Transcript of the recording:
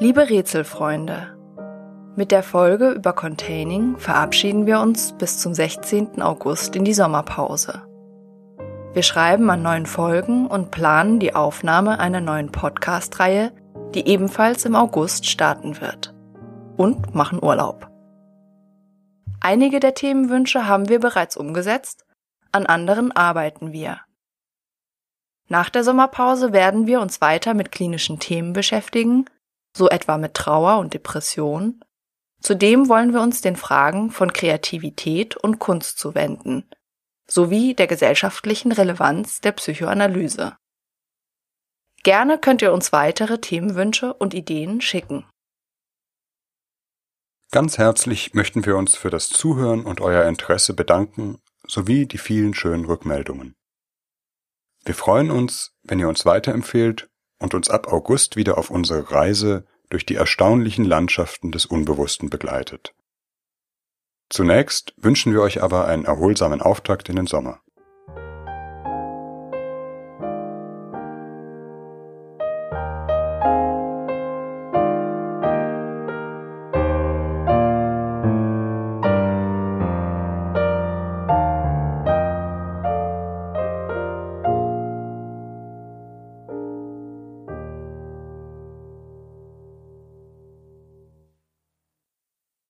Liebe Rätselfreunde, mit der Folge über Containing verabschieden wir uns bis zum 16. August in die Sommerpause. Wir schreiben an neuen Folgen und planen die Aufnahme einer neuen Podcast-Reihe, die ebenfalls im August starten wird. Und machen Urlaub. Einige der Themenwünsche haben wir bereits umgesetzt, an anderen arbeiten wir. Nach der Sommerpause werden wir uns weiter mit klinischen Themen beschäftigen, so etwa mit Trauer und Depression. Zudem wollen wir uns den Fragen von Kreativität und Kunst zuwenden, sowie der gesellschaftlichen Relevanz der Psychoanalyse. Gerne könnt ihr uns weitere Themenwünsche und Ideen schicken. Ganz herzlich möchten wir uns für das Zuhören und euer Interesse bedanken, sowie die vielen schönen Rückmeldungen. Wir freuen uns, wenn ihr uns weiterempfehlt und uns ab August wieder auf unsere Reise durch die erstaunlichen Landschaften des Unbewussten begleitet. Zunächst wünschen wir euch aber einen erholsamen Auftakt in den Sommer.